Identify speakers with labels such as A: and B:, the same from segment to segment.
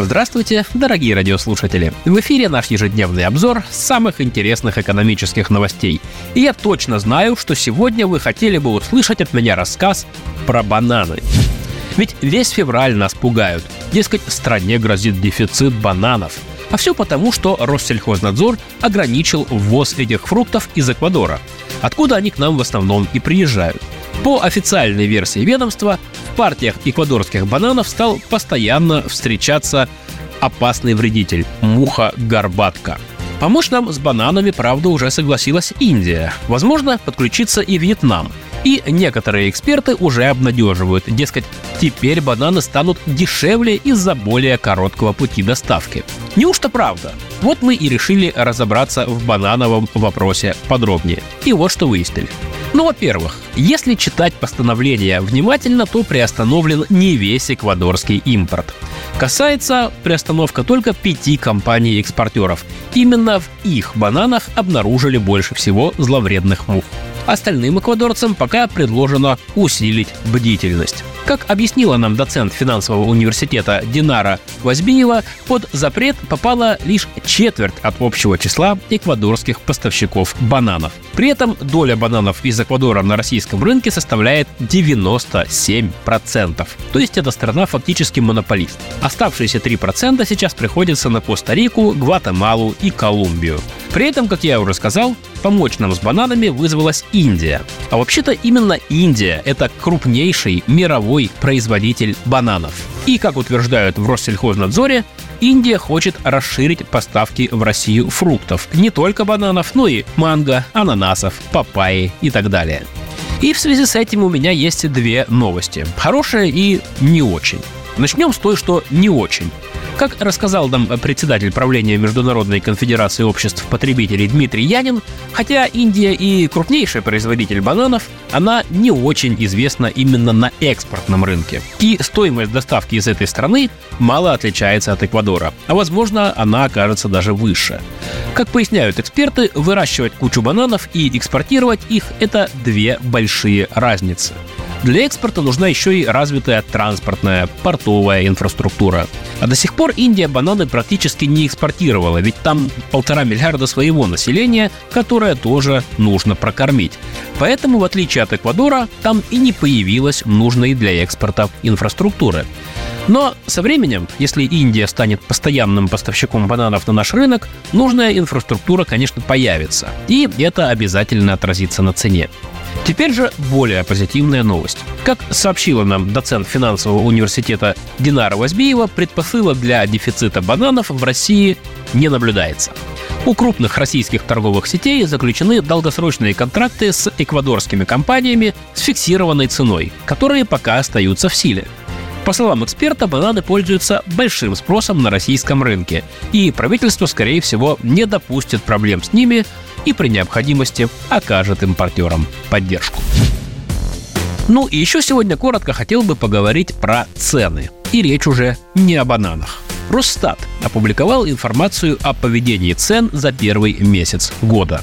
A: Здравствуйте, дорогие радиослушатели! В эфире наш ежедневный обзор самых интересных экономических новостей. И я точно знаю, что сегодня вы хотели бы услышать от меня рассказ про бананы. Ведь весь февраль нас пугают. Дескать, стране грозит дефицит бананов. А все потому, что Россельхознадзор ограничил ввоз этих фруктов из Эквадора, откуда они к нам в основном и приезжают. По официальной версии ведомства, партиях эквадорских бананов стал постоянно встречаться опасный вредитель – муха-горбатка. Помочь нам с бананами, правда, уже согласилась Индия. Возможно, подключится и Вьетнам. И некоторые эксперты уже обнадеживают, дескать, теперь бананы станут дешевле из-за более короткого пути доставки. Неужто правда? Вот мы и решили разобраться в банановом вопросе подробнее. И вот что выяснили. Ну, во-первых, если читать постановление внимательно, то приостановлен не весь эквадорский импорт. Касается приостановка только пяти компаний-экспортеров. Именно в их бананах обнаружили больше всего зловредных мух. Остальным эквадорцам пока предложено усилить бдительность. Как объяснила нам доцент финансового университета Динара Возбиева, под запрет попала лишь четверть от общего числа эквадорских поставщиков бананов. При этом доля бананов из Эквадора на российском рынке составляет 97%. То есть эта страна фактически монополист. Оставшиеся 3% сейчас приходятся на Коста-Рику, Гватемалу и Колумбию. При этом, как я уже сказал, помочь нам с бананами вызвалась Индия. А вообще-то именно Индия – это крупнейший мировой производитель бананов. И, как утверждают в Россельхознадзоре, Индия хочет расширить поставки в Россию фруктов. Не только бананов, но и манго, ананасов, папайи и так далее. И в связи с этим у меня есть две новости. Хорошая и не очень. Начнем с той, что не очень. Как рассказал нам председатель правления Международной конфедерации обществ потребителей Дмитрий Янин, хотя Индия и крупнейший производитель бананов, она не очень известна именно на экспортном рынке. И стоимость доставки из этой страны мало отличается от Эквадора, а возможно она окажется даже выше. Как поясняют эксперты, выращивать кучу бананов и экспортировать их – это две большие разницы. Для экспорта нужна еще и развитая транспортная, портовая инфраструктура. А до сих пор Индия бананы практически не экспортировала, ведь там полтора миллиарда своего населения, которое тоже нужно прокормить. Поэтому, в отличие от Эквадора, там и не появилась нужной для экспорта инфраструктуры. Но со временем, если Индия станет постоянным поставщиком бананов на наш рынок, нужная инфраструктура, конечно, появится. И это обязательно отразится на цене. Теперь же более позитивная новость. Как сообщила нам доцент финансового университета Динара Возбиева, предпосылок для дефицита бананов в России не наблюдается. У крупных российских торговых сетей заключены долгосрочные контракты с эквадорскими компаниями с фиксированной ценой, которые пока остаются в силе. По словам эксперта, бананы пользуются большим спросом на российском рынке, и правительство, скорее всего, не допустит проблем с ними и при необходимости окажет импортерам поддержку. Ну и еще сегодня коротко хотел бы поговорить про цены. И речь уже не о бананах. Росстат опубликовал информацию о поведении цен за первый месяц года.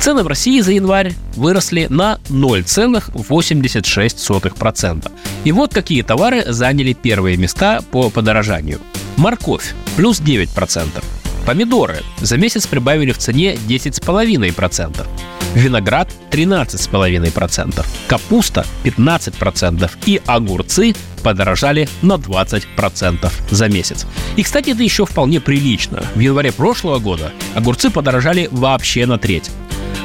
A: Цены в России за январь выросли на 0,86%. И вот какие товары заняли первые места по подорожанию. Морковь – плюс 9%. Помидоры за месяц прибавили в цене 10,5%. Виноград 13,5%, капуста 15% и огурцы подорожали на 20% за месяц. И, кстати, это еще вполне прилично. В январе прошлого года огурцы подорожали вообще на треть.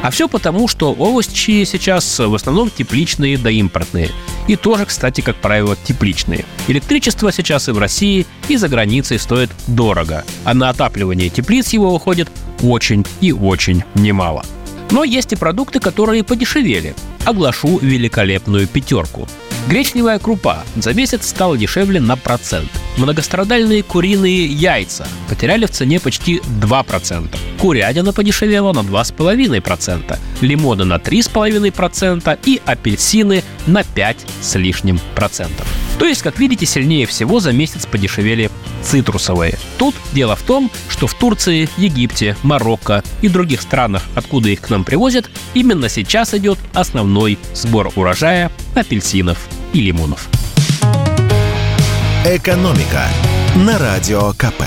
A: А все потому, что овощи сейчас в основном тепличные да импортные. И тоже, кстати, как правило, тепличные. Электричество сейчас и в России, и за границей стоит дорого, а на отапливание теплиц его уходит очень и очень немало. Но есть и продукты, которые подешевели. Оглашу великолепную пятерку. Гречневая крупа за месяц стала дешевле на процент. Многострадальные куриные яйца потеряли в цене почти 2%. Курятина подешевела на 2,5%, лимоны на 3,5% и апельсины на 5 с лишним процентов. То есть, как видите, сильнее всего за месяц подешевели цитрусовые. Тут дело в том, что в Турции, Египте, Марокко и других странах, откуда их к нам привозят, именно сейчас идет основной сбор урожая апельсинов и лимонов.
B: «Экономика» на Радио КП.